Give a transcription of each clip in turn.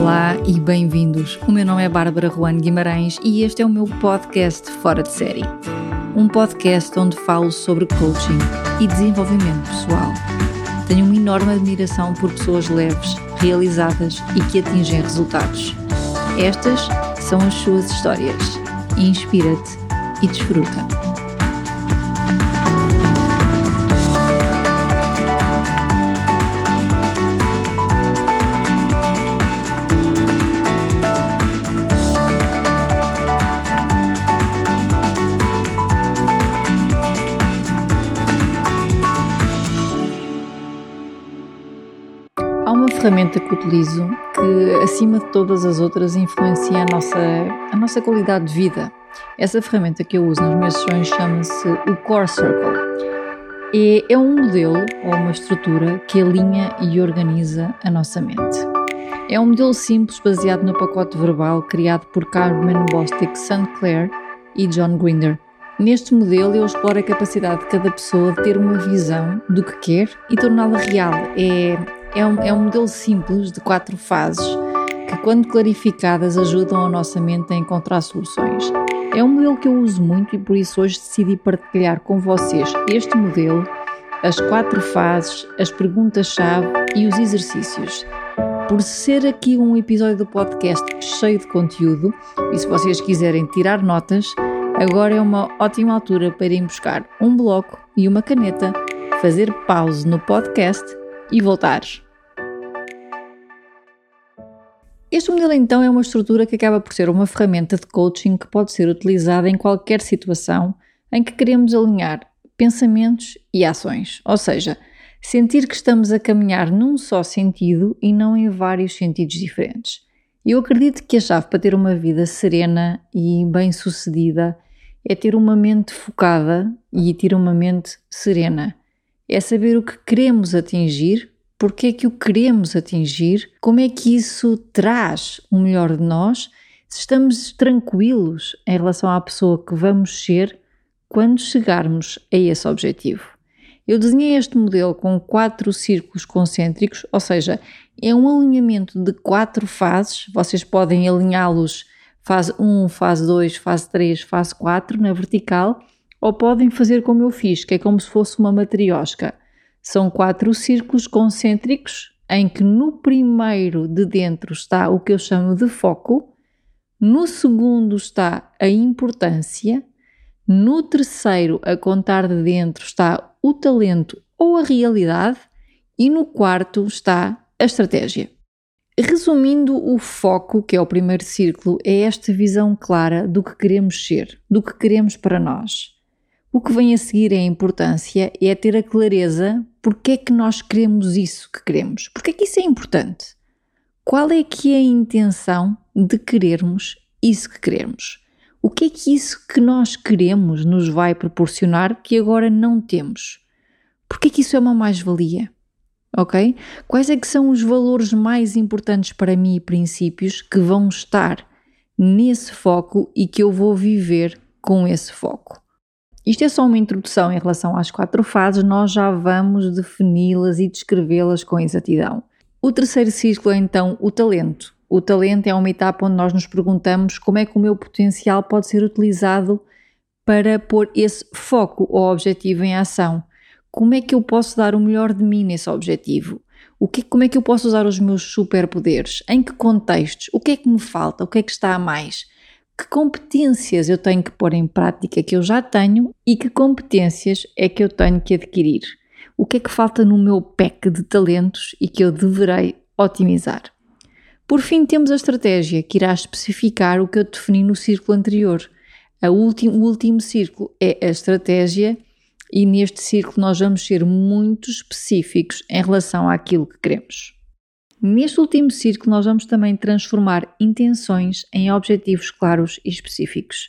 Olá e bem-vindos. O meu nome é Bárbara Juan Guimarães e este é o meu podcast Fora de Série. Um podcast onde falo sobre coaching e desenvolvimento pessoal. Tenho uma enorme admiração por pessoas leves, realizadas e que atingem resultados. Estas são as suas histórias. Inspira-te e desfruta. Ferramenta que utilizo que, acima de todas as outras, influencia a nossa, a nossa qualidade de vida. Essa ferramenta que eu uso nas minhas sessões chama-se o Core Circle. E é um modelo ou uma estrutura que alinha e organiza a nossa mente. É um modelo simples baseado no pacote verbal criado por Carmen Bostic St. Clair e John Grinder. Neste modelo, eu exploro a capacidade de cada pessoa de ter uma visão do que quer e torná-la real. É, é um, é um modelo simples de quatro fases que, quando clarificadas, ajudam a nossa mente a encontrar soluções. É um modelo que eu uso muito e por isso hoje decidi partilhar com vocês este modelo, as quatro fases, as perguntas-chave e os exercícios. Por ser aqui um episódio do podcast cheio de conteúdo, e se vocês quiserem tirar notas, agora é uma ótima altura para ir buscar um bloco e uma caneta, fazer pause no podcast e voltares. Este modelo então é uma estrutura que acaba por ser uma ferramenta de coaching que pode ser utilizada em qualquer situação em que queremos alinhar pensamentos e ações, ou seja, sentir que estamos a caminhar num só sentido e não em vários sentidos diferentes. Eu acredito que a chave para ter uma vida serena e bem-sucedida é ter uma mente focada e ter uma mente serena é saber o que queremos atingir, porque é que o queremos atingir, como é que isso traz o melhor de nós, se estamos tranquilos em relação à pessoa que vamos ser quando chegarmos a esse objetivo. Eu desenhei este modelo com quatro círculos concêntricos, ou seja, é um alinhamento de quatro fases. Vocês podem alinhá-los fase 1, fase 2, fase 3, fase 4 na vertical ou podem fazer como eu fiz, que é como se fosse uma matriosca. São quatro círculos concêntricos em que no primeiro de dentro está o que eu chamo de foco, no segundo está a importância, no terceiro, a contar de dentro, está o talento ou a realidade e no quarto está a estratégia. Resumindo, o foco, que é o primeiro círculo, é esta visão clara do que queremos ser, do que queremos para nós. O que vem a seguir é a importância, é ter a clareza porque é que nós queremos isso que queremos, porque é que isso é importante. Qual é que é a intenção de querermos isso que queremos? O que é que isso que nós queremos nos vai proporcionar que agora não temos? Porque é que isso é uma mais-valia? Ok? Quais é que são os valores mais importantes para mim e princípios que vão estar nesse foco e que eu vou viver com esse foco? Isto é só uma introdução em relação às quatro fases, nós já vamos defini-las e descrevê-las com exatidão. O terceiro círculo é então o talento. O talento é uma etapa onde nós nos perguntamos como é que o meu potencial pode ser utilizado para pôr esse foco ou objetivo em ação. Como é que eu posso dar o melhor de mim nesse objetivo? O que, como é que eu posso usar os meus superpoderes? Em que contextos? O que é que me falta? O que é que está a mais? Que competências eu tenho que pôr em prática que eu já tenho e que competências é que eu tenho que adquirir. O que é que falta no meu pack de talentos e que eu deverei otimizar. Por fim, temos a estratégia que irá especificar o que eu defini no círculo anterior. Último, o último círculo é a estratégia, e neste círculo nós vamos ser muito específicos em relação àquilo que queremos. Neste último círculo, nós vamos também transformar intenções em objetivos claros e específicos.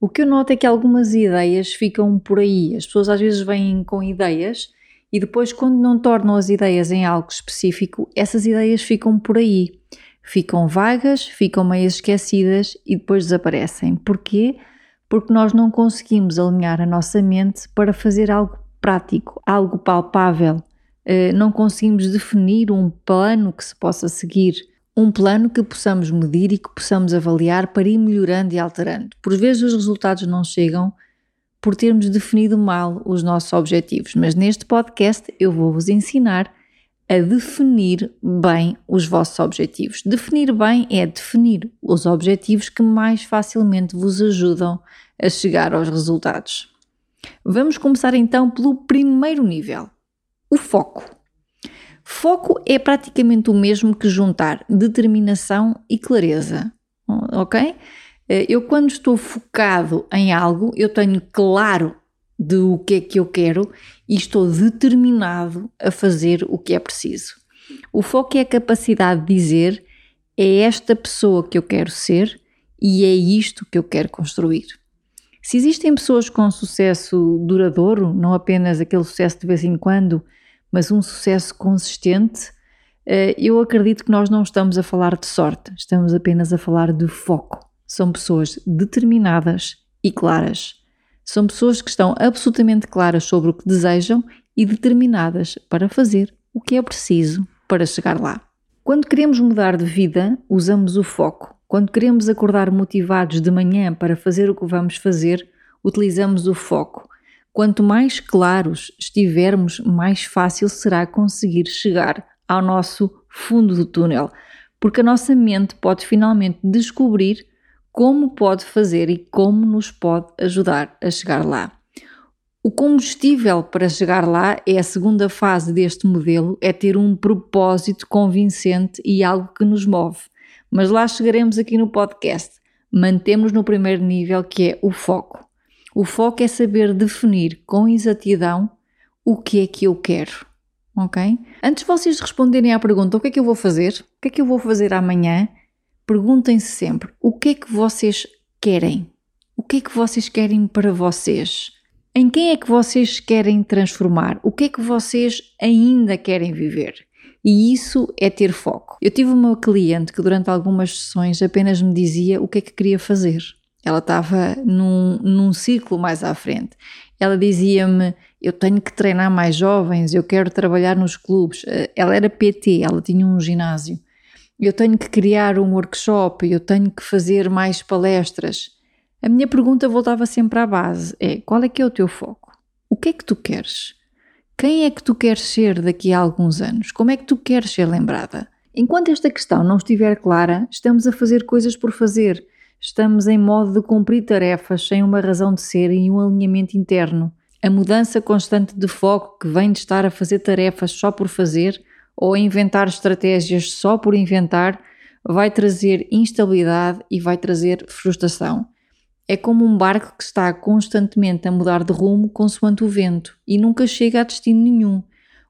O que eu noto é que algumas ideias ficam por aí. As pessoas às vezes vêm com ideias e depois, quando não tornam as ideias em algo específico, essas ideias ficam por aí. Ficam vagas, ficam meio esquecidas e depois desaparecem. Porquê? Porque nós não conseguimos alinhar a nossa mente para fazer algo prático, algo palpável, não conseguimos definir um plano que se possa seguir. Um plano que possamos medir e que possamos avaliar para ir melhorando e alterando. Por vezes os resultados não chegam por termos definido mal os nossos objetivos, mas neste podcast eu vou vos ensinar a definir bem os vossos objetivos. Definir bem é definir os objetivos que mais facilmente vos ajudam a chegar aos resultados. Vamos começar então pelo primeiro nível, o foco. Foco é praticamente o mesmo que juntar determinação e clareza, ok? Eh, eu, quando estou focado em algo, eu tenho claro de o que é que eu quero e estou determinado a fazer o que é preciso. O foco é a capacidade de dizer: é esta pessoa que eu quero ser e é isto que eu quero construir. Se existem pessoas com sucesso duradouro, não apenas aquele sucesso de vez em quando, mas um sucesso consistente, eh, eu acredito que nós não estamos a falar de sorte, estamos apenas a falar de foco são pessoas determinadas e claras. São pessoas que estão absolutamente claras sobre o que desejam e determinadas para fazer o que é preciso para chegar lá. Quando queremos mudar de vida, usamos o foco. Quando queremos acordar motivados de manhã para fazer o que vamos fazer, utilizamos o foco. Quanto mais claros estivermos, mais fácil será conseguir chegar ao nosso fundo do túnel, porque a nossa mente pode finalmente descobrir como pode fazer e como nos pode ajudar a chegar lá. O combustível para chegar lá é a segunda fase deste modelo, é ter um propósito convincente e algo que nos move. Mas lá chegaremos aqui no podcast. Mantemos no primeiro nível que é o foco. O foco é saber definir com exatidão o que é que eu quero. Ok? Antes de vocês responderem à pergunta o que é que eu vou fazer, o que é que eu vou fazer amanhã, perguntem-se sempre o que é que vocês querem? O que é que vocês querem para vocês? Em quem é que vocês querem transformar? O que é que vocês ainda querem viver? E isso é ter foco. Eu tive uma cliente que durante algumas sessões apenas me dizia o que é que queria fazer. Ela estava num, num ciclo mais à frente. Ela dizia-me: Eu tenho que treinar mais jovens, eu quero trabalhar nos clubes. Ela era PT, ela tinha um ginásio eu tenho que criar um workshop, eu tenho que fazer mais palestras. A minha pergunta voltava sempre à base: é qual é que é o teu foco? O que é que tu queres? Quem é que tu queres ser daqui a alguns anos? Como é que tu queres ser lembrada? Enquanto esta questão não estiver clara, estamos a fazer coisas por fazer. Estamos em modo de cumprir tarefas sem uma razão de ser e um alinhamento interno. A mudança constante de foco que vem de estar a fazer tarefas só por fazer ou inventar estratégias só por inventar vai trazer instabilidade e vai trazer frustração. É como um barco que está constantemente a mudar de rumo consoante o vento e nunca chega a destino nenhum.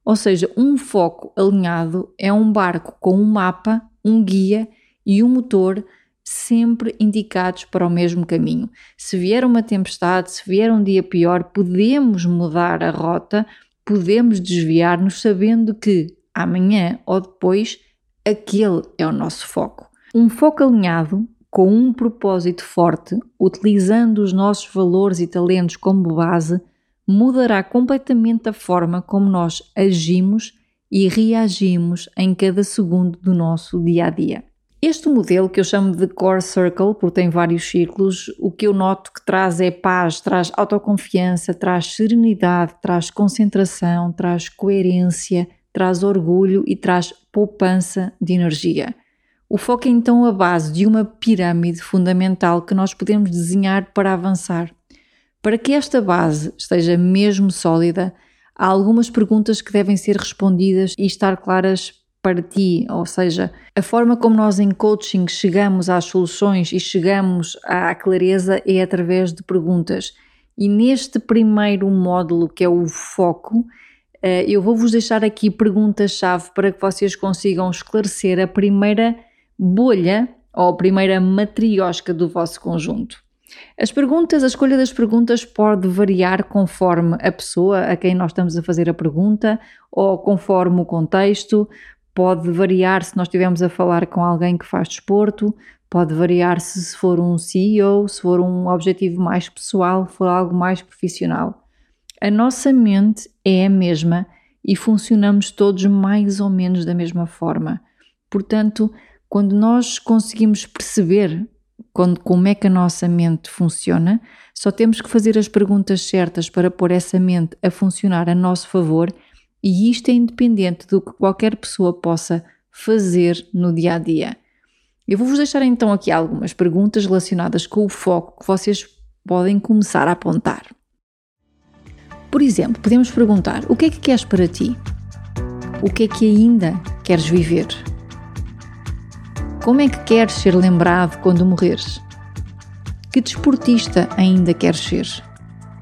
Ou seja, um foco alinhado é um barco com um mapa, um guia e um motor sempre indicados para o mesmo caminho. Se vier uma tempestade, se vier um dia pior, podemos mudar a rota, podemos desviar-nos sabendo que amanhã ou depois, aquele é o nosso foco. Um foco alinhado, com um propósito forte, utilizando os nossos valores e talentos como base, mudará completamente a forma como nós agimos e reagimos em cada segundo do nosso dia a dia. Este modelo que eu chamo de Core Circle, porque tem vários ciclos, o que eu noto que traz é paz, traz autoconfiança, traz serenidade, traz concentração, traz coerência, traz orgulho e traz poupança de energia. O foco é então a base de uma pirâmide fundamental que nós podemos desenhar para avançar. Para que esta base esteja mesmo sólida, há algumas perguntas que devem ser respondidas e estar claras para ti, ou seja, a forma como nós em coaching chegamos às soluções e chegamos à clareza é através de perguntas. E neste primeiro módulo, que é o foco, eh, eu vou-vos deixar aqui perguntas-chave para que vocês consigam esclarecer a primeira bolha ou a primeira matriosca do vosso conjunto. As perguntas, a escolha das perguntas pode variar conforme a pessoa a quem nós estamos a fazer a pergunta ou conforme o contexto, pode variar se nós estivermos a falar com alguém que faz desporto, pode variar se for um CEO, se for um objetivo mais pessoal, for algo mais profissional. A nossa mente é a mesma e funcionamos todos mais ou menos da mesma forma. Portanto, Quando nós conseguimos perceber quando, como é que a nossa mente funciona, só temos que fazer as perguntas certas para pôr essa mente a funcionar a nosso favor, e isto é independente do que qualquer pessoa possa fazer no dia a dia. Eu vou-vos deixar então aqui algumas perguntas relacionadas com o foco que vocês podem começar a apontar. Por exemplo, podemos perguntar: o que é que queres para ti? O que é que ainda queres viver? Como é que queres ser lembrado quando morreres? Que desportista ainda queres ser?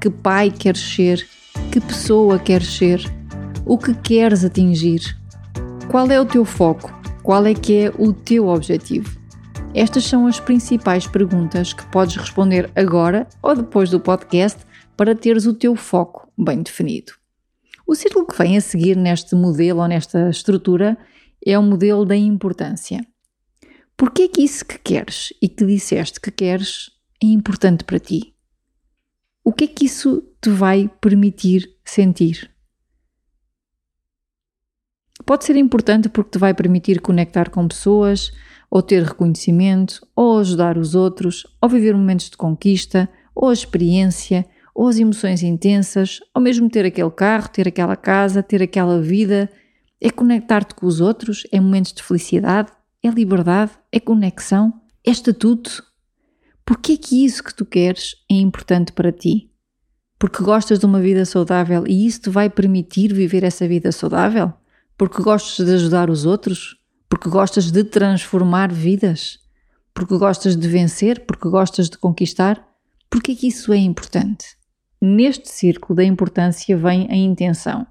Que pai queres ser? Que pessoa queres ser? O que queres atingir? Qual é o teu foco? Qual é que é o teu objetivo? Estas são as principais perguntas que podes responder agora ou depois do podcast para teres o teu foco bem definido. O círculo que vem a seguir neste modelo ou nesta estrutura é o modelo da importância. Porquê que isso que queres e que disseste que queres é importante para ti? O que é que isso te vai permitir sentir? Pode ser importante porque te vai permitir conectar com pessoas, ou ter reconhecimento, ou ajudar os outros, ou viver momentos de conquista, ou experiência, ou as emoções intensas, ou mesmo ter aquele carro, ter aquela casa, ter aquela vida, é conectar-te com os outros, é momentos de felicidade, é liberdade, é conexão, é estatuto. Porquê que isso que tu queres é importante para ti? Porque gostas de uma vida saudável e isso te vai permitir viver essa vida saudável? Porque gostas de ajudar os outros? Porque gostas de transformar vidas? Porque gostas de vencer? Porque gostas de conquistar? Porquê que isso é importante? Neste círculo da importância vem a intenção.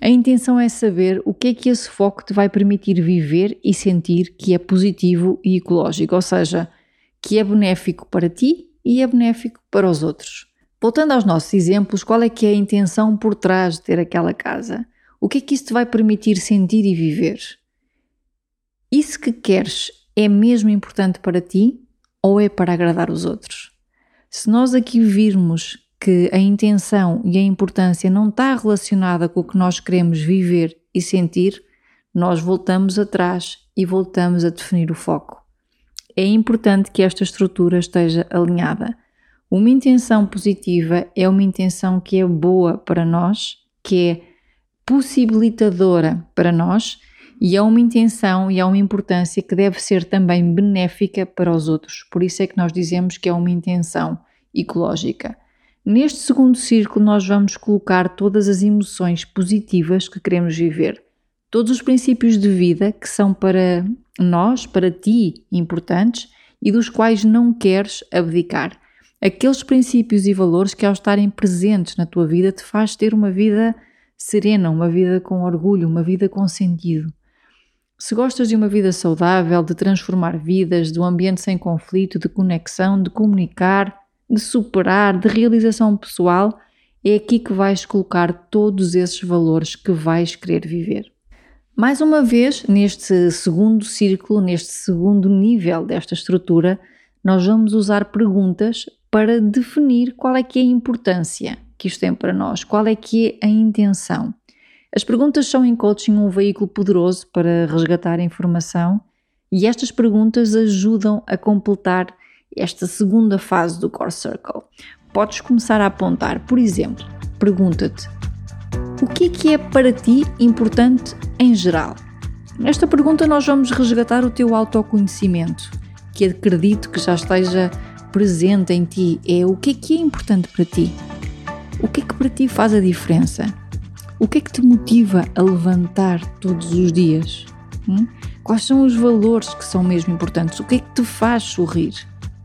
A intenção é saber o que é que esse foco te vai permitir viver e sentir que é positivo e ecológico, ou seja, que é benéfico para ti e é benéfico para os outros. Voltando aos nossos exemplos, qual é que é a intenção por trás de ter aquela casa? O que é que isso te vai permitir sentir e viver? Isso que queres é mesmo importante para ti ou é para agradar os outros? Se nós aqui virmos que a intenção e a importância não está relacionada com o que nós queremos viver e sentir, nós voltamos atrás e voltamos a definir o foco. É importante que esta estrutura esteja alinhada. Uma intenção positiva é uma intenção que é boa para nós, que é possibilitadora para nós e é uma intenção e é uma importância que deve ser também benéfica para os outros. Por isso é que nós dizemos que é uma intenção ecológica. Neste segundo círculo, nós vamos colocar todas as emoções positivas que queremos viver, todos os princípios de vida que são para nós, para ti, importantes e dos quais não queres abdicar. Aqueles princípios e valores que, ao estarem presentes na tua vida, te faz ter uma vida serena, uma vida com orgulho, uma vida com sentido. Se gostas de uma vida saudável, de transformar vidas, de um ambiente sem conflito, de conexão, de comunicar, de superar, de realização pessoal, é aqui que vais colocar todos esses valores que vais querer viver. Mais uma vez, neste segundo círculo, neste segundo nível desta estrutura, nós vamos usar perguntas para definir qual é que é a importância que isto tem para nós, qual é que é a intenção. As perguntas são em coaching um veículo poderoso para resgatar informação e estas perguntas ajudam a completar esta segunda fase do Core Circle. Podes começar a apontar, por exemplo, pergunta-te: o que é que é para ti importante em geral? Nesta pergunta, nós vamos resgatar o teu autoconhecimento, que acredito que já esteja presente em ti. É o que é que é importante para ti? O que é que para ti faz a diferença? O que é que te motiva a levantar todos os dias? Hum? Quais são os valores que são mesmo importantes? O que é que te faz sorrir?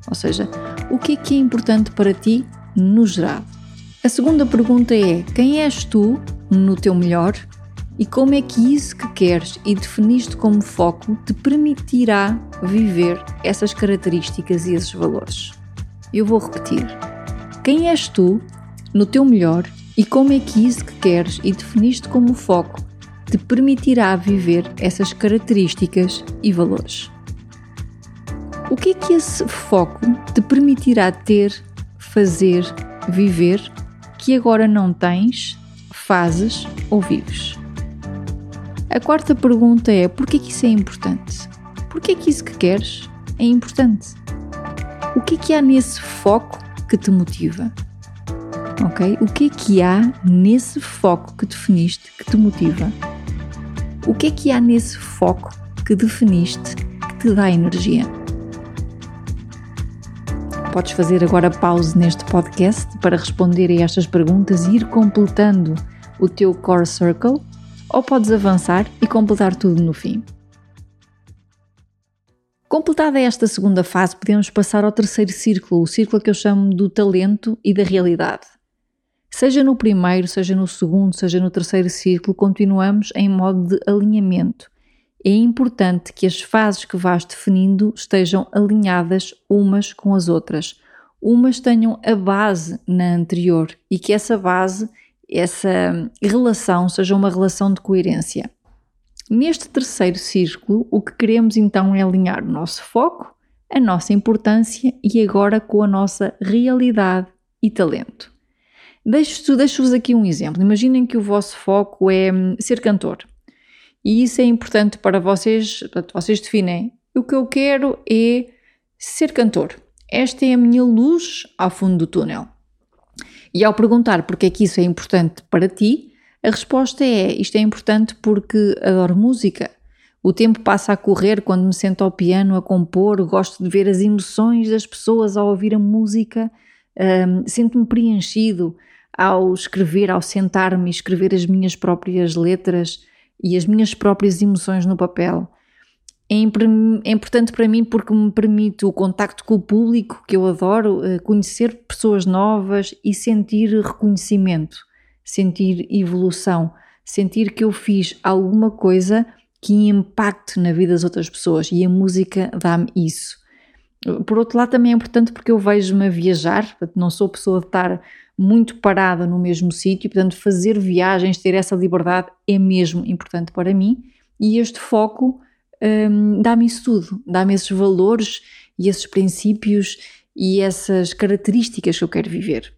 Ou seja, o que é que é importante para ti no geral? A segunda pergunta é: quem és tu no teu melhor e como é que isso que queres e definiste como foco te permitirá viver essas características e esses valores? Eu vou repetir. Quem és tu no teu melhor e como é que isso que queres e definiste como foco te permitirá viver essas características e valores? O que é que esse foco te permitirá ter, fazer, viver que agora não tens, fazes ou vives? A quarta pergunta é: por que isso é importante? porque é que isso que queres é importante. O que é que há nesse foco que te motiva? Ok? O que é que há nesse foco que definiste que te motiva? O que é que há nesse foco que definiste que te dá energia? Podes fazer agora pause neste podcast para responder a estas perguntas e ir completando o teu core circle, ou podes avançar e completar tudo no fim. Completada esta segunda fase, podemos passar ao terceiro círculo, o círculo que eu chamo do talento e da realidade. Seja no primeiro, seja no segundo, seja no terceiro círculo, continuamos em modo de alinhamento. É importante que as fases que vais definindo estejam alinhadas umas com as outras. Umas tenham a base na anterior e que essa base, essa relação, seja uma relação de coerência. Neste terceiro círculo, o que queremos então é alinhar o nosso foco, a nossa importância e agora com a nossa realidade e talento. Deixo-vos deixo aqui um exemplo. Imaginem que o vosso foco é hum, ser cantor. E isso é importante para vocês, vocês definem. O que eu quero é ser cantor. Esta é a minha luz ao fundo do túnel. E ao perguntar porque é que isso é importante para ti, a resposta é: isto é importante porque adoro música. O tempo passa a correr quando me sento ao piano a compor, gosto de ver as emoções das pessoas ao ouvir a música, um, sinto-me preenchido ao escrever, ao sentar-me e escrever as minhas próprias letras e as minhas próprias emoções no papel. É, é importante para mim porque me permite o contacto com o público, que eu adoro, eh, conhecer pessoas novas e sentir reconhecimento sentir evolução, sentir que eu fiz alguma coisa que impacte na vida das outras pessoas e a música dá-me isso. Por outro lado, também é importante porque eu vejo-me a viajar, não sou pessoa de estar muito parada no mesmo sítio, portanto, fazer viagens, ter essa liberdade é mesmo importante para mim e este foco hum, dá-me isso tudo, dá-me esses valores e esses princípios e essas características que eu quero viver.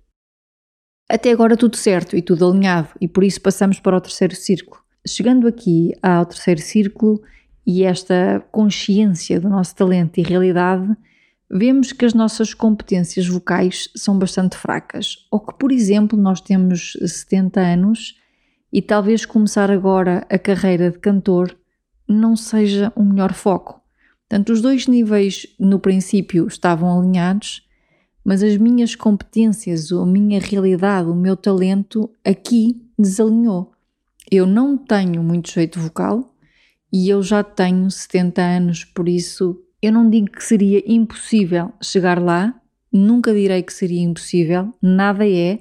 Até agora tudo certo e tudo alinhado, e por isso passamos para o terceiro círculo. Chegando aqui ao terceiro círculo e esta consciência do nosso talento e realidade, vemos que as nossas competências vocais são bastante fracas, ou que, por exemplo, nós temos 70 anos e talvez começar agora a carreira de cantor não seja o melhor foco. Portanto, os dois níveis no princípio estavam alinhados, mas as minhas competências, a minha realidade, o meu talento aqui desalinhou. Eu não tenho muito jeito vocal e eu já tenho 70 anos, por isso eu não digo que seria impossível chegar lá, nunca direi que seria impossível, nada é.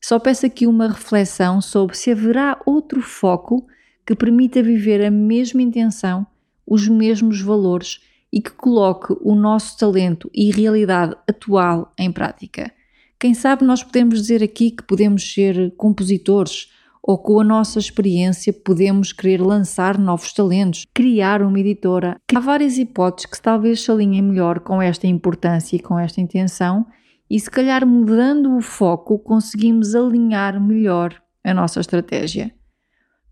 Só peço aqui uma reflexão sobre se haverá outro foco que permita viver a mesma intenção, os mesmos valores e que coloque o nosso talento e realidade atual em prática. Quem sabe nós podemos dizer aqui que podemos ser compositores ou com a nossa experiência podemos querer lançar novos talentos, criar uma editora. Há várias hipóteses que talvez se alinhem melhor com esta importância e com esta intenção, e se calhar mudando o foco conseguimos alinhar melhor a nossa estratégia.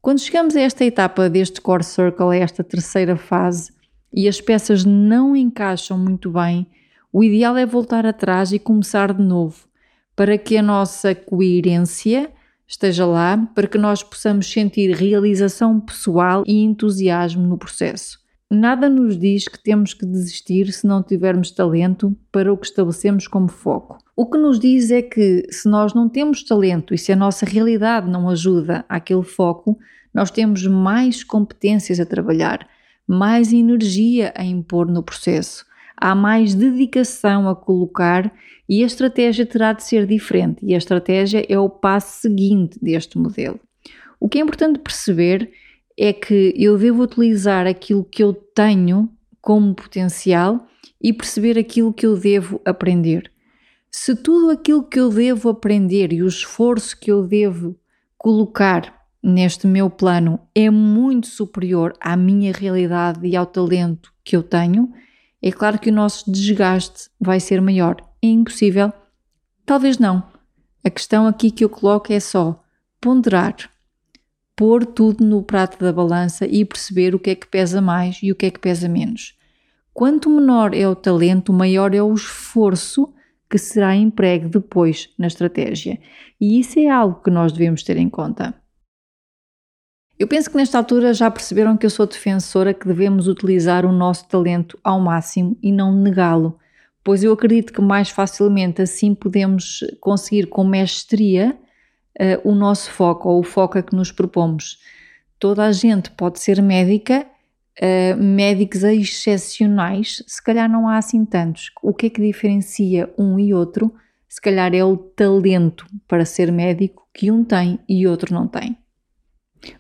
Quando chegamos a esta etapa deste Core Circle, a esta terceira fase, e as peças não encaixam muito bem, o ideal é voltar atrás e começar de novo, para que a nossa coerência esteja lá, para que nós possamos sentir realização pessoal e entusiasmo no processo. Nada nos diz que temos que desistir se não tivermos talento para o que estabelecemos como foco. O que nos diz é que se nós não temos talento e se a nossa realidade não ajuda àquele foco, nós temos mais competências a trabalhar, mais energia a impor no processo, há mais dedicação a colocar e a estratégia terá de ser diferente. E a estratégia é o passo seguinte deste modelo. O que é importante perceber é que eu devo utilizar aquilo que eu tenho como potencial e perceber aquilo que eu devo aprender. Se tudo aquilo que eu devo aprender e o esforço que eu devo colocar neste meu plano é muito superior à minha realidade e ao talento que eu tenho, é claro que o nosso desgaste vai ser maior. É impossível? Talvez não. A questão aqui que eu coloco é só ponderar, pôr tudo no prato da balança e perceber o que é que pesa mais e o que é que pesa menos. Quanto menor é o talento, maior é o esforço que será empregue depois na estratégia. E isso é algo que nós devemos ter em conta. Eu penso que nesta altura já perceberam que eu sou defensora que devemos utilizar o nosso talento ao máximo e não negá-lo, pois eu acredito que mais facilmente assim podemos conseguir com mestria uh, o nosso foco ou o foco a que nos propomos. Toda a gente pode ser médica, uh, médicos excepcionais, se calhar não há assim tantos. O que é que diferencia um e outro? Se calhar é o talento para ser médico que um tem e outro não tem.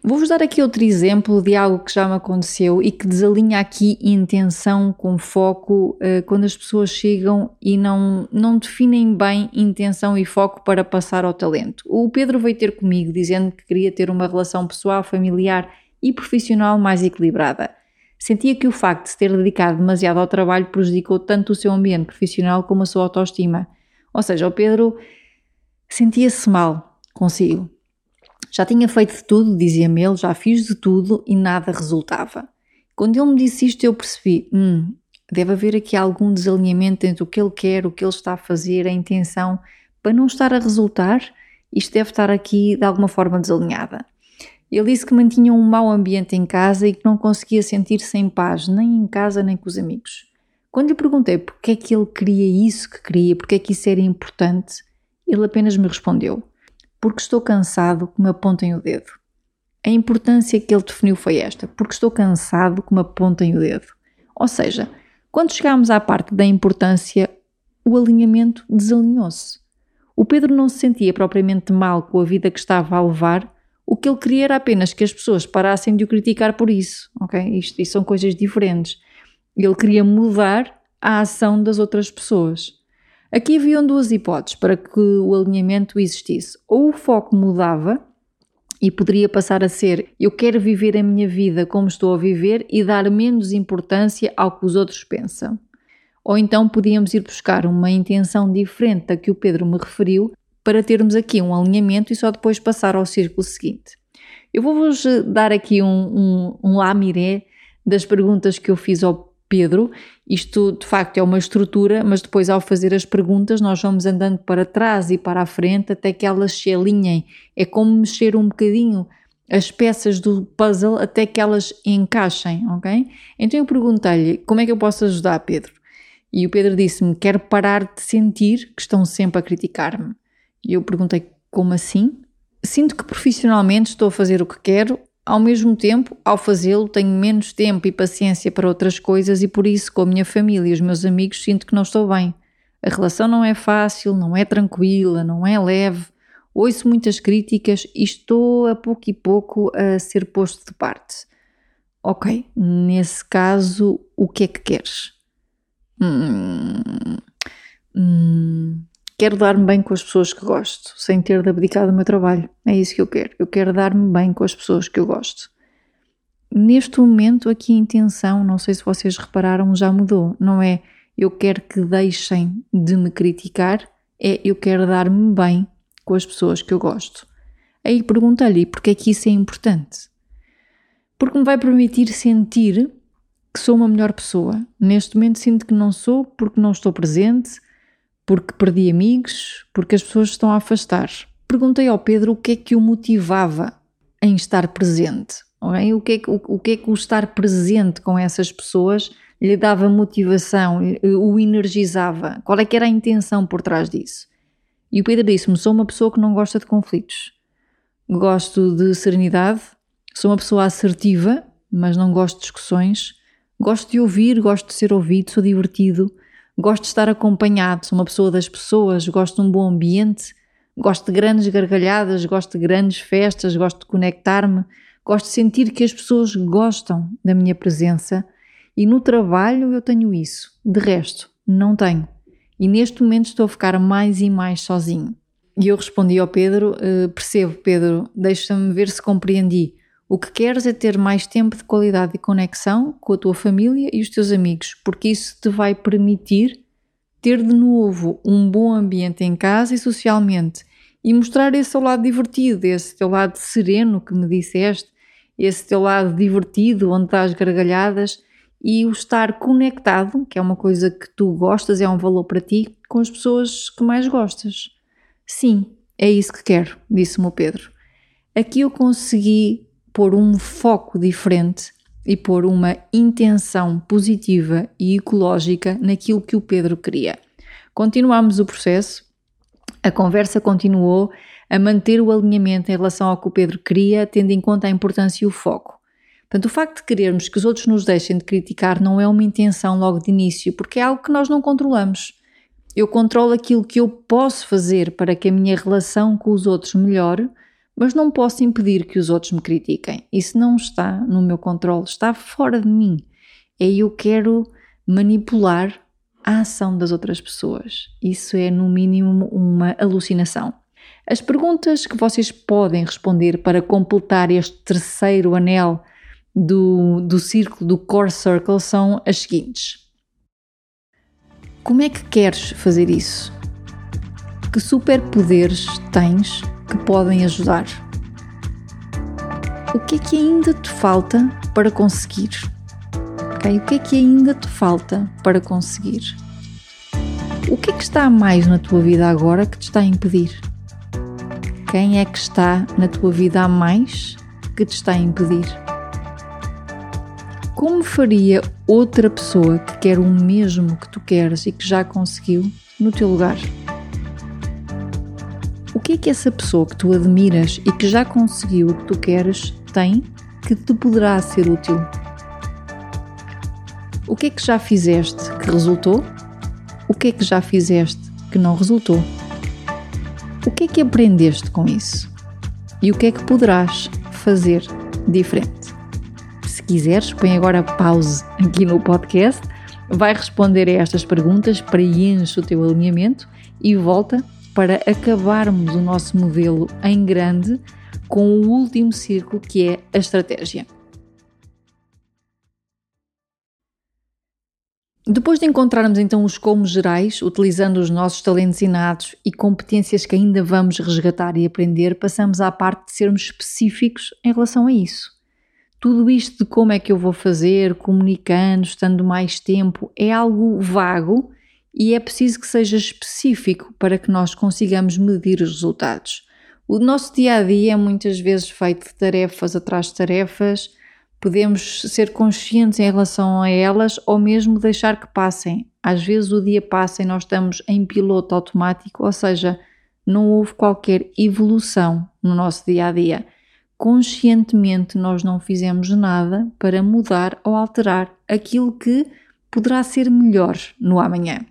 Vou-vos dar aqui outro exemplo de algo que já me aconteceu e que desalinha aqui intenção com foco uh, quando as pessoas chegam e não, não definem bem intenção e foco para passar ao talento. O Pedro veio ter comigo dizendo que queria ter uma relação pessoal, familiar e profissional mais equilibrada. Sentia que o facto de se ter dedicado demasiado ao trabalho prejudicou tanto o seu ambiente profissional como a sua autoestima. Ou seja, o Pedro sentia-se mal consigo já tinha feito de tudo, dizia-me ele, já fiz de tudo e nada resultava. Quando ele me disse isto, eu percebi: hum, deve haver aqui algum desalinhamento entre o que ele quer, o que ele está a fazer, a intenção, para não estar a resultar. Isto deve estar aqui de alguma forma desalinhada. Ele disse que mantinha um mau ambiente em casa e que não conseguia sentir-se em paz, nem em casa nem com os amigos. Quando lhe perguntei porque é que ele queria isso que queria, porque é que isso era importante, ele apenas me respondeu: porque estou cansado que me apontem o dedo. A importância que ele definiu foi esta, porque estou cansado que me apontem o dedo. Ou seja, quando chegámos à parte da importância, o alinhamento desalinhou-se. O Pedro não se sentia propriamente mal com a vida que estava a levar, o que ele queria era apenas que as pessoas parassem de o criticar por isso, ok? Isto, isto são coisas diferentes. Ele queria mudar a ação das outras pessoas. Aqui haviam duas hipóteses para que o alinhamento existisse. Ou o foco mudava e poderia passar a ser eu quero viver a minha vida como estou a viver e dar menos importância ao que os outros pensam. Ou então podíamos ir buscar uma intenção diferente da que o Pedro me referiu para termos aqui um alinhamento e só depois passar ao círculo seguinte. Eu vou-vos dar aqui um, um, um das perguntas que eu fiz ao Pedro. Isto de facto é uma estrutura, mas depois, ao fazer as perguntas, nós vamos andando para trás e para a frente até que elas se alinhem. É como mexer um bocadinho as peças do puzzle até que elas encaixem, ok? Então eu perguntei-lhe como é que eu posso ajudar, Pedro? E o Pedro disse-me: Quero parar de sentir que estão sempre a criticar-me. E eu perguntei: Como assim? Sinto que profissionalmente estou a fazer o que quero ao mesmo tempo, ao fazê-lo, tenho menos tempo e paciência para outras coisas e por isso, com a minha família e os meus amigos, sinto que não estou bem. A relação não é fácil, não é tranquila, não é leve. Ouço muitas críticas e estou a pouco e pouco a ser posto de parte. Ok, nesse caso, o que é que queres? Hum, hum, Quero dar-me bem com as pessoas que gosto, sem ter de abdicar do meu trabalho. É isso que eu quero. Eu quero dar-me bem com as pessoas que eu gosto. Neste momento, aqui a intenção, não sei se vocês repararam, já mudou. Não é eu quero que deixem de me criticar, é eu quero dar-me bem com as pessoas que eu gosto. Aí perguntei-lhe porque é que isso é importante. Porque me vai permitir sentir que sou uma melhor pessoa. Neste momento sinto que não sou porque não estou presente, porque perdi amigos, porque as pessoas estão a afastar. Perguntei ao Pedro o que é que o motivava em estar presente. Okay? O, que é que, o, o que é que o estar presente com essas pessoas lhe dava motivação, o energizava? Qual é que era a intenção por trás disso? E o Pedro disse-me: sou uma pessoa que não gosta de conflitos. Gosto de serenidade, sou uma pessoa assertiva, mas não gosto de discussões. Gosto de ouvir, gosto de ser ouvido, sou divertido Gosto de estar acompanhado, sou uma pessoa das pessoas, gosto de um bom ambiente, gosto de grandes gargalhadas, gosto de grandes festas, gosto de conectar-me, gosto de sentir que as pessoas gostam da minha presença e no trabalho eu tenho isso. De resto, não tenho. E neste momento estou a ficar mais e mais sozinho. E eu respondi ao Pedro: uh, Percebo, Pedro, deixa-me ver se compreendi. O que queres é ter mais tempo de qualidade e conexão com a tua família e os teus amigos, porque isso te vai permitir ter de novo um bom ambiente em casa e socialmente e mostrar esse teu lado divertido, esse teu lado sereno que me disseste, esse teu lado divertido onde estás gargalhadas e o estar conectado, que é uma coisa que tu gostas, é um valor para ti, com as pessoas que mais gostas. Sim, é isso que quero, disse-me o Pedro. Aqui eu consegui pôr um foco diferente e pôr uma intenção positiva e ecológica naquilo que o Pedro queria. Continuámos o processo, a conversa continuou a manter o alinhamento em relação ao que o Pedro queria, tendo em conta a importância e o foco. Portanto, o facto de querermos que os outros nos deixem de criticar não é uma intenção logo de início, porque é algo que nós não controlamos. Eu controlo aquilo que eu posso fazer para que a minha relação com os outros melhore, mas não posso impedir que os outros me critiquem. Isso não está no meu controle, está fora de mim. É eu quero manipular a ação das outras pessoas. Isso é, no mínimo, uma alucinação. As perguntas que vocês podem responder para completar este terceiro anel do, do círculo do Core Circle são as seguintes: Como é que queres fazer isso? Que superpoderes tens que podem ajudar? O que é que ainda te falta para conseguir? Okay? O que é que ainda te falta para conseguir? O que é que está mais na tua vida agora que te está a impedir? Quem é que está na tua vida a mais que te está a impedir? Como faria outra pessoa que quer o mesmo que tu queres e que já conseguiu no teu lugar? Que é que essa pessoa que tu admiras e que já conseguiu o que tu queres tem que te poderá ser útil? O que é que já fizeste que resultou? O que é que já fizeste que não resultou? O que é que aprendeste com isso? E o que é que poderás fazer diferente? quiseres, põe agora pause aqui no podcast, vai responder a estas perguntas, preenche o teu alinhamento e volta para acabarmos o nosso modelo em grande com o último círculo que é a estratégia. Depois de encontrarmos então os como gerais, utilizando os nossos talentos inatos e competências que ainda vamos resgatar e aprender, passamos à parte de sermos específicos em relação a isso. Tudo isto de como é que eu vou fazer, comunicando, estando mais tempo, é algo vago e é preciso que seja específico para que nós consigamos medir os resultados. O nosso dia a dia é muitas vezes feito de tarefas atrás de tarefas, podemos ser conscientes em relação a elas ou mesmo deixar que passem. Às vezes o dia passa e nós estamos em piloto automático, ou seja, não houve qualquer evolução no nosso dia a dia conscientemente nós não fizemos nada para mudar ou alterar aquilo que poderá ser melhor no amanhã.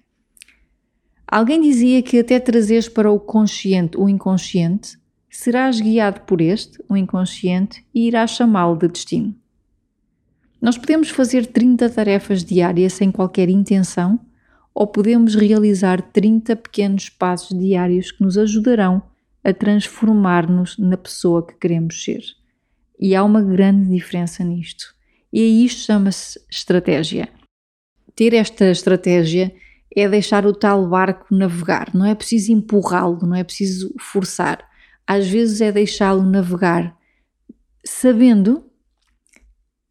Alguém dizia que até trazeres para o consciente o inconsciente, serás guiado por este, o inconsciente, e irás chamá-lo de destino. Nós podemos fazer 30 tarefas diárias sem qualquer intenção, ou podemos realizar 30 pequenos passos diários que nos ajudarão a transformar-nos na pessoa que queremos ser. E há uma grande diferença nisto. E isto chama-se estratégia. Ter esta estratégia é deixar o tal barco navegar, não é preciso empurrá-lo, não é preciso forçar. Às vezes é deixá-lo navegar, sabendo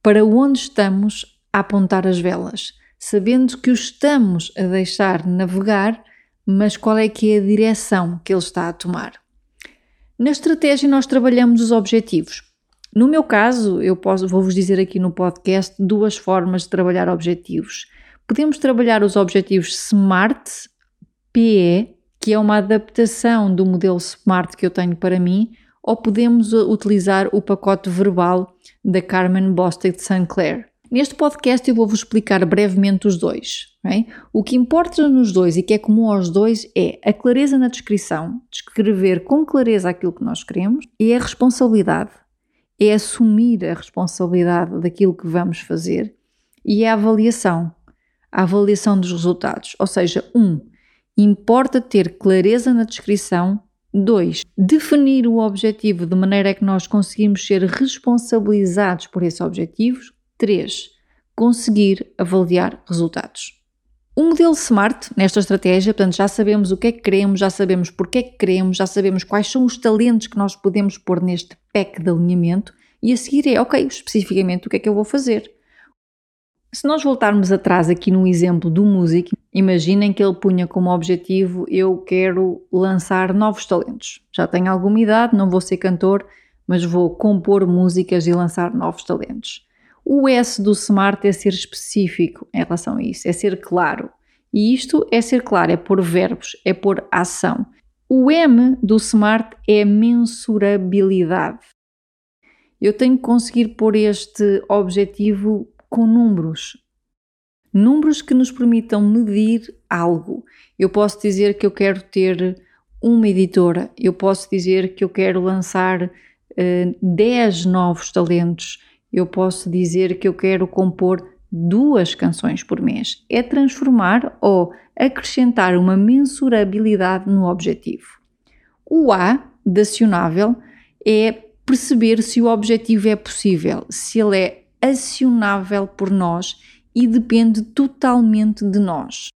para onde estamos a apontar as velas, sabendo que o estamos a deixar navegar, mas qual é que é a direção que ele está a tomar. Na estratégia, nós trabalhamos os objetivos. No meu caso, eu posso, vou-vos dizer aqui no podcast duas formas de trabalhar objetivos. Podemos trabalhar os objetivos SMART, PE, que é uma adaptação do modelo SMART que eu tenho para mim, ou podemos utilizar o pacote verbal da Carmen Bostic de Sinclair. Neste podcast eu vou-vos explicar brevemente os dois. O que importa nos dois e que é comum aos dois é a clareza na descrição, descrever com clareza aquilo que nós queremos, e a responsabilidade, é assumir a responsabilidade daquilo que vamos fazer, e a avaliação, a avaliação dos resultados. Ou seja, um, importa ter clareza na descrição 2. Definir o objetivo de maneira a que nós conseguimos ser responsabilizados por esses objetivos. 3. Conseguir avaliar resultados. O modelo SMART, nesta estratégia, portanto, já sabemos o que é que queremos, já sabemos porque é que queremos, já sabemos quais são os talentos que nós podemos pôr neste pack de alinhamento e a seguir é, ok, especificamente o que é que eu vou fazer. Se nós voltarmos atrás aqui no exemplo do músico, imaginem que ele punha como objetivo: eu quero lançar novos talentos. Já tenho alguma idade, não vou ser cantor, mas vou compor músicas e lançar novos talentos. O S do SMART é ser específico em relação a isso, é ser claro. E isto é ser claro, é pôr verbos, é pôr ação. O M do SMART é mensurabilidade. Eu tenho que conseguir pôr este objetivo com números. Números que nos permitam medir algo. Eu posso dizer que eu quero ter uma editora, eu posso dizer que eu quero lançar uh, eh, 10 novos talentos, eu posso dizer que eu quero compor duas canções por mês. É transformar ou acrescentar uma mensurabilidade no objetivo. O A, de acionável, é perceber se o objetivo é possível, se ele é acionável por nós e depende totalmente de nós.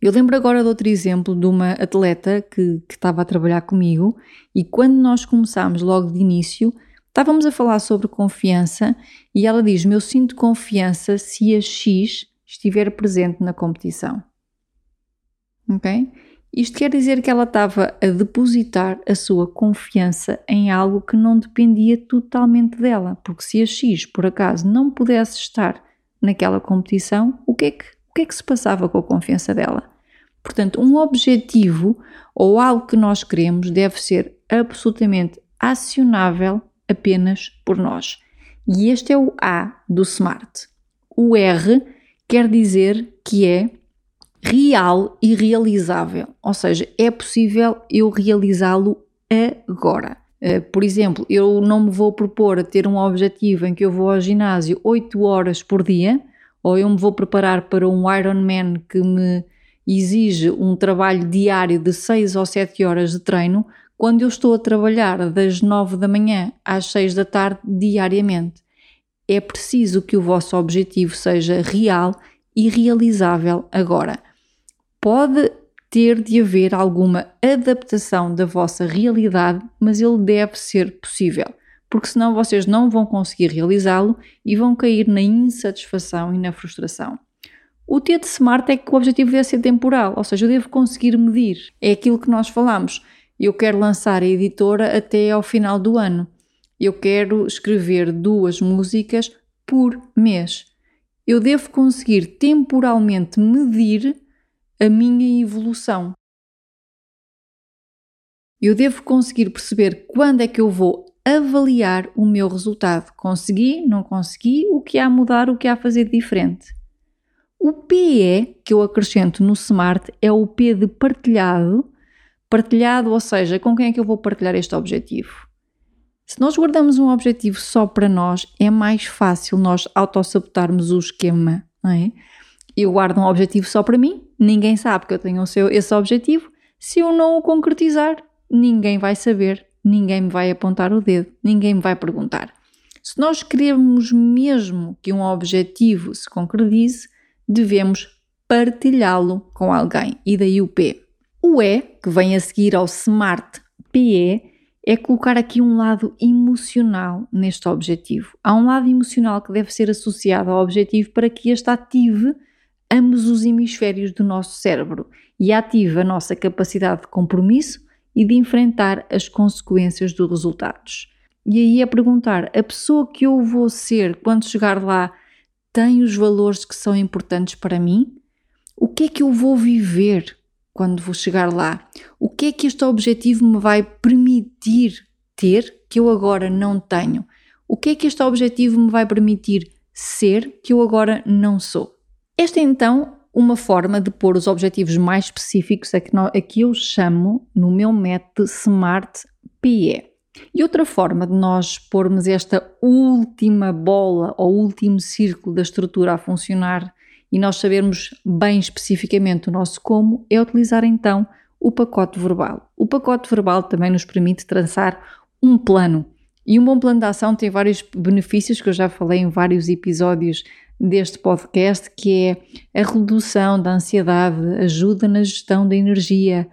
Eu lembro agora de outro exemplo de uma atleta que, que estava a trabalhar comigo e quando nós começámos logo de início, Estávamos a falar sobre confiança e ela diz-me: Eu sinto confiança se a X estiver presente na competição. Ok? Isto quer dizer que ela estava a depositar a sua confiança em algo que não dependia totalmente dela, porque se a X por acaso não pudesse estar naquela competição, o que é que, o que, é que se passava com a confiança dela? Portanto, um objetivo ou algo que nós queremos deve ser absolutamente acionável apenas por nós. E este é o A do SMART. O R quer dizer que é real e realizável, ou seja, é possível eu realizá-lo agora. Eh, por exemplo, eu não me vou propor a ter um objetivo em que eu vou ao ginásio 8 horas por dia, ou eu me vou preparar para um Ironman que me exige um trabalho diário de 6 ou 7 horas de treino, quando eu estou a trabalhar das 9 da manhã às 6 da tarde diariamente. É preciso que o vosso objetivo seja real e realizável agora. Pode ter de haver alguma adaptação da vossa realidade, mas ele deve ser possível, porque senão vocês não vão conseguir realizá-lo e vão cair na insatisfação e na frustração. O T de SMART é que o objetivo deve ser temporal, ou seja, eu devo conseguir medir. É aquilo que nós falamos eu quero lançar a editora até ao final do ano. Eu quero escrever duas músicas por mês. Eu devo conseguir temporalmente medir a minha evolução. Eu devo conseguir perceber quando é que eu vou avaliar o meu resultado. Consegui, não consegui, o que há a mudar, o que há a fazer diferente. O PE que eu acrescento no SMART é o P de partilhado Partilhado, ou seja, com quem é que eu vou partilhar este objetivo? Se nós guardamos um objetivo só para nós, é mais fácil nós autossabotarmos o esquema, não é? Eu guardo um objetivo só para mim, ninguém sabe que eu tenho esse objetivo. Se eu não o concretizar, ninguém vai saber, ninguém me vai apontar o dedo, ninguém me vai perguntar. Se nós queremos mesmo que um objetivo se concretize, devemos partilhá-lo com alguém. E daí o P. O E, que vem a seguir ao SMART PE, é colocar aqui um lado emocional neste objetivo. Há um lado emocional que deve ser associado ao objetivo para que este ative ambos os hemisférios do nosso cérebro e ative a nossa capacidade de compromisso e de enfrentar as consequências dos resultados. E aí é perguntar: a pessoa que eu vou ser quando chegar lá tem os valores que são importantes para mim? O que é que eu vou viver? quando vou chegar lá? O que é que este objetivo me vai permitir ter que eu agora não tenho? O que é que este objetivo me vai permitir ser que eu agora não sou? Esta é então uma forma de pôr os objetivos mais específicos a que, a que eu chamo no meu método SMART PE. E outra forma de nós pormos esta última bola ou último círculo da estrutura a funcionar e nós sabermos bem especificamente o nosso como, é utilizar então o pacote verbal. O pacote verbal também nos permite traçar um plano. E um bom plano de ação tem vários benefícios que eu já falei em vários episódios deste podcast, que é a redução da ansiedade, ajuda na gestão da energia,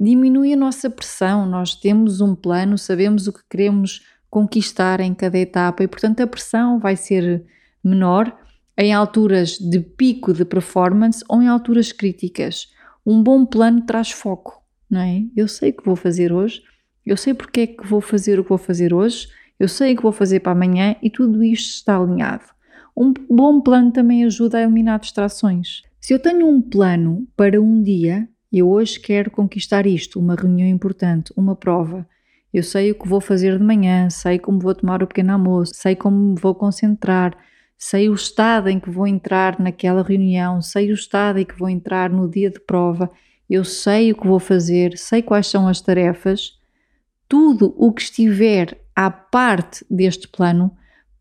diminui a nossa pressão. Nós temos um plano, sabemos o que queremos conquistar em cada etapa e, portanto, a pressão vai ser menor em alturas de pico de performance ou em alturas críticas. Um bom plano traz foco, não é? Eu sei o que vou fazer hoje, eu sei porque é que vou fazer o que vou fazer hoje, eu sei o que vou fazer para amanhã e tudo isto está alinhado. Um bom plano também ajuda a eliminar distrações. Se eu tenho um plano para um dia, eu hoje quero conquistar isto, uma reunião importante, uma prova. Eu sei o que vou fazer de manhã, sei como vou tomar o pequeno almoço, sei como me vou concentrar, sei o estado em que vou entrar naquela reunião, sei o estado em que vou entrar no dia de prova, eu sei o que vou fazer, sei quais são as tarefas. Tudo o que estiver à parte deste plano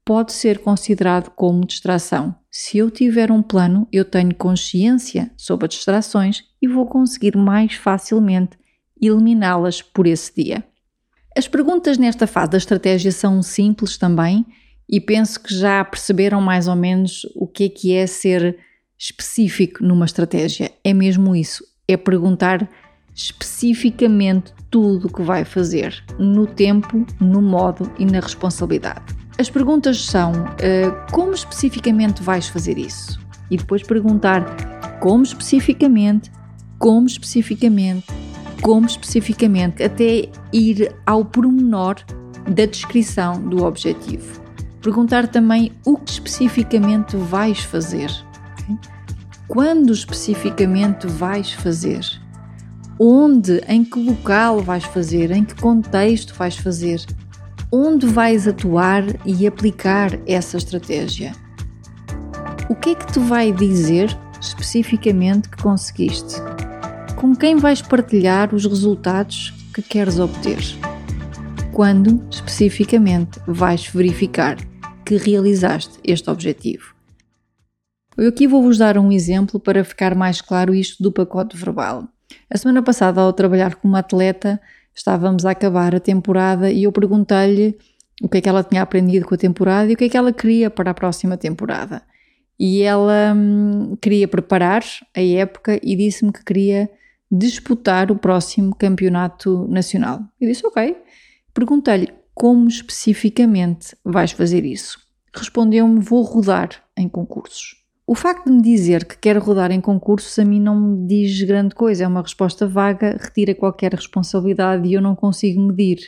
pode ser considerado como distração. Se eu tiver um plano, eu tenho consciência sobre as distrações e vou conseguir mais facilmente eliminá-las por esse dia. As perguntas nesta fase da estratégia são simples também e penso que já perceberam mais ou menos o que é que é ser específico numa estratégia. É mesmo isso, é perguntar especificamente tudo o que vai fazer, no tempo, no modo e na responsabilidade. As perguntas são: uh, como especificamente vais fazer isso? E depois perguntar como especificamente, como especificamente, como especificamente, até ir ao pormenor da descrição do objetivo. Perguntar também o que especificamente vais fazer. Quando especificamente vais fazer? Onde, em que local vais fazer, em que contexto vais fazer, onde vais atuar e aplicar essa estratégia. O que é que te vai dizer especificamente que conseguiste? Com quem vais partilhar os resultados que queres obter? Quando especificamente vais verificar que realizaste este objetivo? Eu aqui vou-vos dar um exemplo para ficar mais claro isto do pacote verbal. A semana passada, ao trabalhar com uma atleta, estávamos a acabar a temporada e eu perguntei-lhe o que é que ela tinha aprendido com a temporada e o que é que ela queria para a próxima temporada. E ela hum, queria preparar a época e disse-me que queria disputar o próximo campeonato nacional. Eu disse: Ok. Perguntei-lhe como especificamente vais fazer isso. Respondeu-me: Vou rodar em concursos. O facto de me dizer que quer rodar em concursos a mim não me diz grande coisa, é uma resposta vaga, retira qualquer responsabilidade e eu não consigo medir.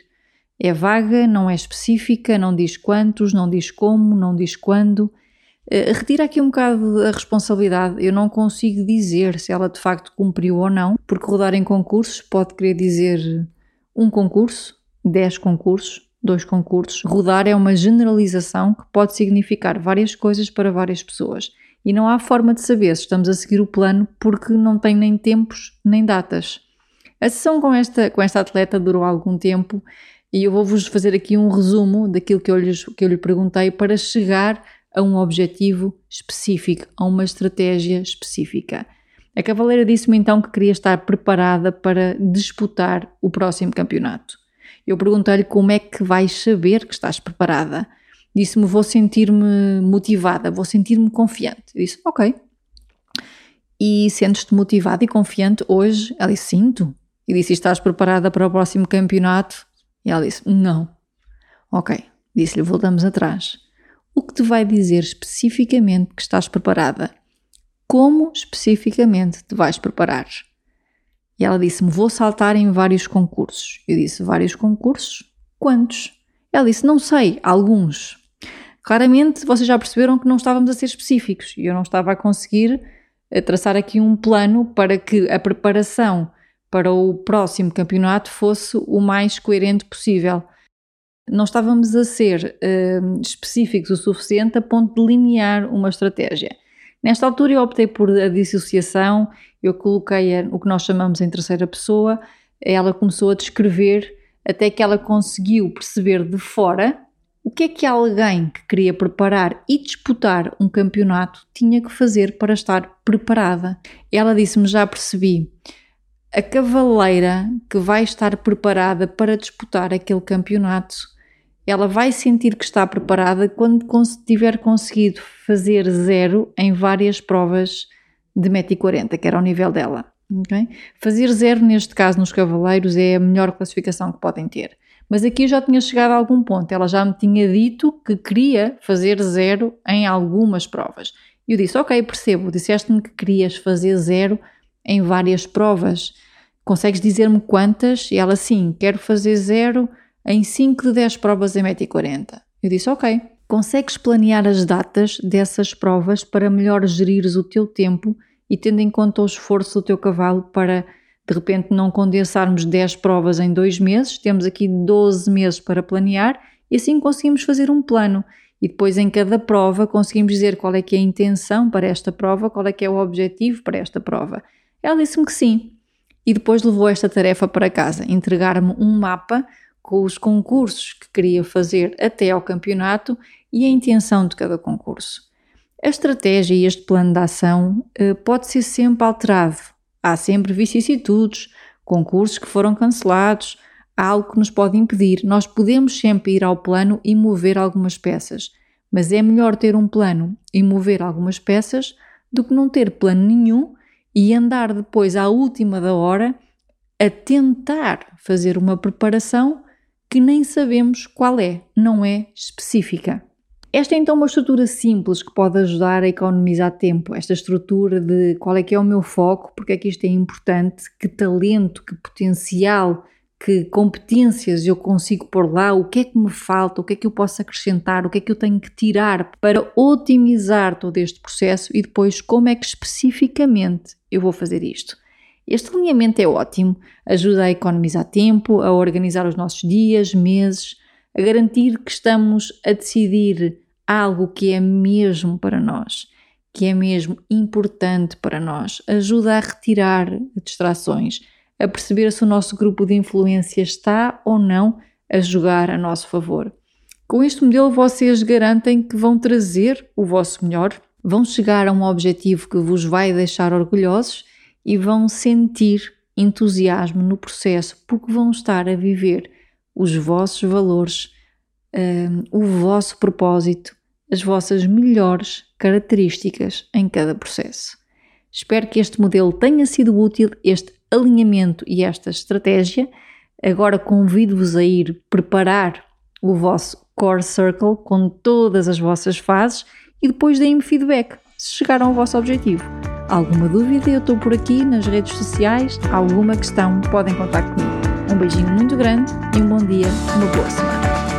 É vaga, não é específica, não diz quantos, não diz como, não diz quando. Uh, retira aqui um bocado a responsabilidade. Eu não consigo dizer se ela de facto cumpriu ou não, porque rodar em concursos pode querer dizer um concurso, dez concursos, dois concursos. Rodar é uma generalização que pode significar várias coisas para várias pessoas e não há forma de saber se estamos a seguir o plano porque não tem nem tempos nem datas. A sessão com esta, com esta atleta durou algum tempo e eu vou-vos fazer aqui um resumo daquilo que eu, lhes, que eu lhe perguntei para chegar a um objetivo específico, a uma estratégia específica. A cavaleira disse-me então que queria estar preparada para disputar o próximo campeonato. Eu perguntei-lhe como é que vais saber que estás preparada. Disse-me: Vou sentir-me motivada, vou sentir-me confiante. Eu disse: Ok. E sentes-te motivada e confiante hoje? Ela disse: Sinto. E disse: Estás preparada para o próximo campeonato? E ela disse: Não. Ok. Disse-lhe: Voltamos atrás. O que te vai dizer especificamente que estás preparada? Como especificamente te vais preparar? E ela disse-me: Vou saltar em vários concursos. Eu disse: Vários concursos? Quantos? Ela disse: Não sei, alguns. Claramente vocês já perceberam que não estávamos a ser específicos e eu não estava a conseguir eh, traçar aqui um plano para que a preparação para o próximo campeonato fosse o mais coerente possível. Não estávamos a ser uh, específicos o suficiente a ponto de delinear uma estratégia. Nesta altura eu optei por a dissociação, eu coloquei o que nós chamamos em terceira pessoa, ela começou a descrever até que ela conseguiu perceber de fora o que é que alguém que queria preparar e disputar um campeonato tinha que fazer para estar preparada? Ela disse-me: Já percebi. A cavaleira que vai estar preparada para disputar aquele campeonato, ela vai sentir que está preparada quando tiver conseguido fazer zero em várias provas de METI 40, que era o nível dela. Okay? Fazer zero, neste caso, nos cavaleiros, é a melhor classificação que podem ter. Mas aqui eu já tinha chegado a algum ponto. Ela já me tinha dito que queria fazer zero em algumas provas. E eu disse: Ok, percebo, disseste-me que querias fazer zero em várias provas. Consegues dizer-me quantas? E ela, sim, quero fazer zero em 5 de 10 provas em 1,40m. Eu disse: Ok. Consegues planear as datas dessas provas para melhor gerires o teu tempo e tendo em conta o esforço do teu cavalo para de repente não condensarmos 10 provas em dois meses, temos aqui 12 meses para planear e assim conseguimos fazer um plano. E depois em cada prova conseguimos dizer qual é que é a intenção para esta prova, qual é que é o objetivo para esta prova. Ela disse-me que sim. E depois levou esta tarefa para casa, entregar-me um mapa com os concursos que queria fazer até ao campeonato e a intenção de cada concurso. A estratégia e este plano de ação eh, pode ser sempre alterado. Há sempre vicissitudes, concursos que foram cancelados, há algo que nos pode impedir. Nós podemos sempre ir ao plano e mover algumas peças, mas é melhor ter um plano e mover algumas peças do que não ter plano nenhum e andar depois à última da hora a tentar fazer uma preparação que nem sabemos qual é, não é específica. Esta é então uma estrutura simples que pode ajudar a economizar tempo. Esta estrutura de qual é que é o meu foco, porque é que isto é importante, que talento, que potencial, que competências eu consigo pôr lá, o que é que me falta, o que é que eu posso acrescentar, o que é que eu tenho que tirar para otimizar todo este processo e depois como é que especificamente eu vou fazer isto. Este alinhamento é ótimo, ajuda a economizar tempo, a organizar os nossos dias, meses, a garantir que estamos a decidir algo que é mesmo para nós, que é mesmo importante para nós, ajuda a retirar distrações, a perceber se o nosso grupo de influência está ou não a jogar a nosso favor. Com este modelo, vocês garantem que vão trazer o vosso melhor, vão chegar a um objetivo que vos vai deixar orgulhosos e vão sentir entusiasmo no processo porque vão estar a viver os vossos valores, um, o vosso propósito, as vossas melhores características em cada processo. Espero que este modelo tenha sido útil, este alinhamento e esta estratégia. Agora convido-vos a ir preparar o vosso Core Circle com todas as vossas fases e depois deem-me feedback se chegaram ao vosso objetivo. Alguma dúvida? Eu estou por aqui nas redes sociais. Alguma questão? Podem contar comigo. Um beijinho muito grande e um bom dia, uma boa semana.